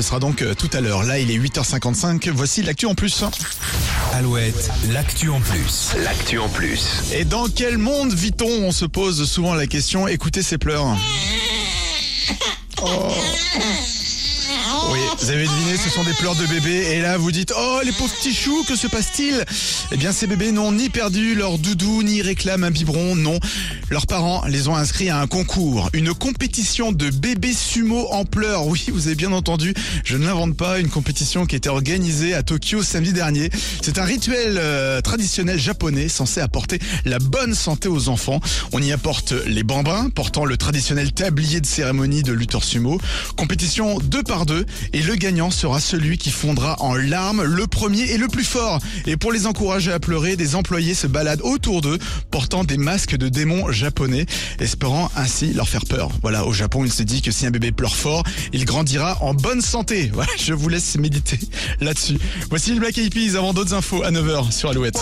Ce sera donc euh, tout à l'heure. Là, il est 8h55. Voici l'actu en plus. Alouette, l'actu en plus. L'actu en plus. Et dans quel monde vit-on? On se pose souvent la question. Écoutez ces pleurs. Vous avez deviné, ce sont des pleurs de bébés. Et là, vous dites, oh, les pauvres petits choux, que se passe-t-il? Eh bien, ces bébés n'ont ni perdu leur doudou, ni réclament un biberon, non. Leurs parents les ont inscrits à un concours, une compétition de bébés sumo en pleurs. Oui, vous avez bien entendu, je ne l'invente pas, une compétition qui été organisée à Tokyo samedi dernier. C'est un rituel euh, traditionnel japonais censé apporter la bonne santé aux enfants. On y apporte les bambins, portant le traditionnel tablier de cérémonie de lutteur sumo. Compétition deux par deux, et gagnant sera celui qui fondra en larmes le premier et le plus fort. Et pour les encourager à pleurer, des employés se baladent autour d'eux, portant des masques de démons japonais, espérant ainsi leur faire peur. Voilà, au Japon, il se dit que si un bébé pleure fort, il grandira en bonne santé. Voilà, je vous laisse méditer là-dessus. Voici le Black Eyed Peas avant d'autres infos à 9h sur Alouette.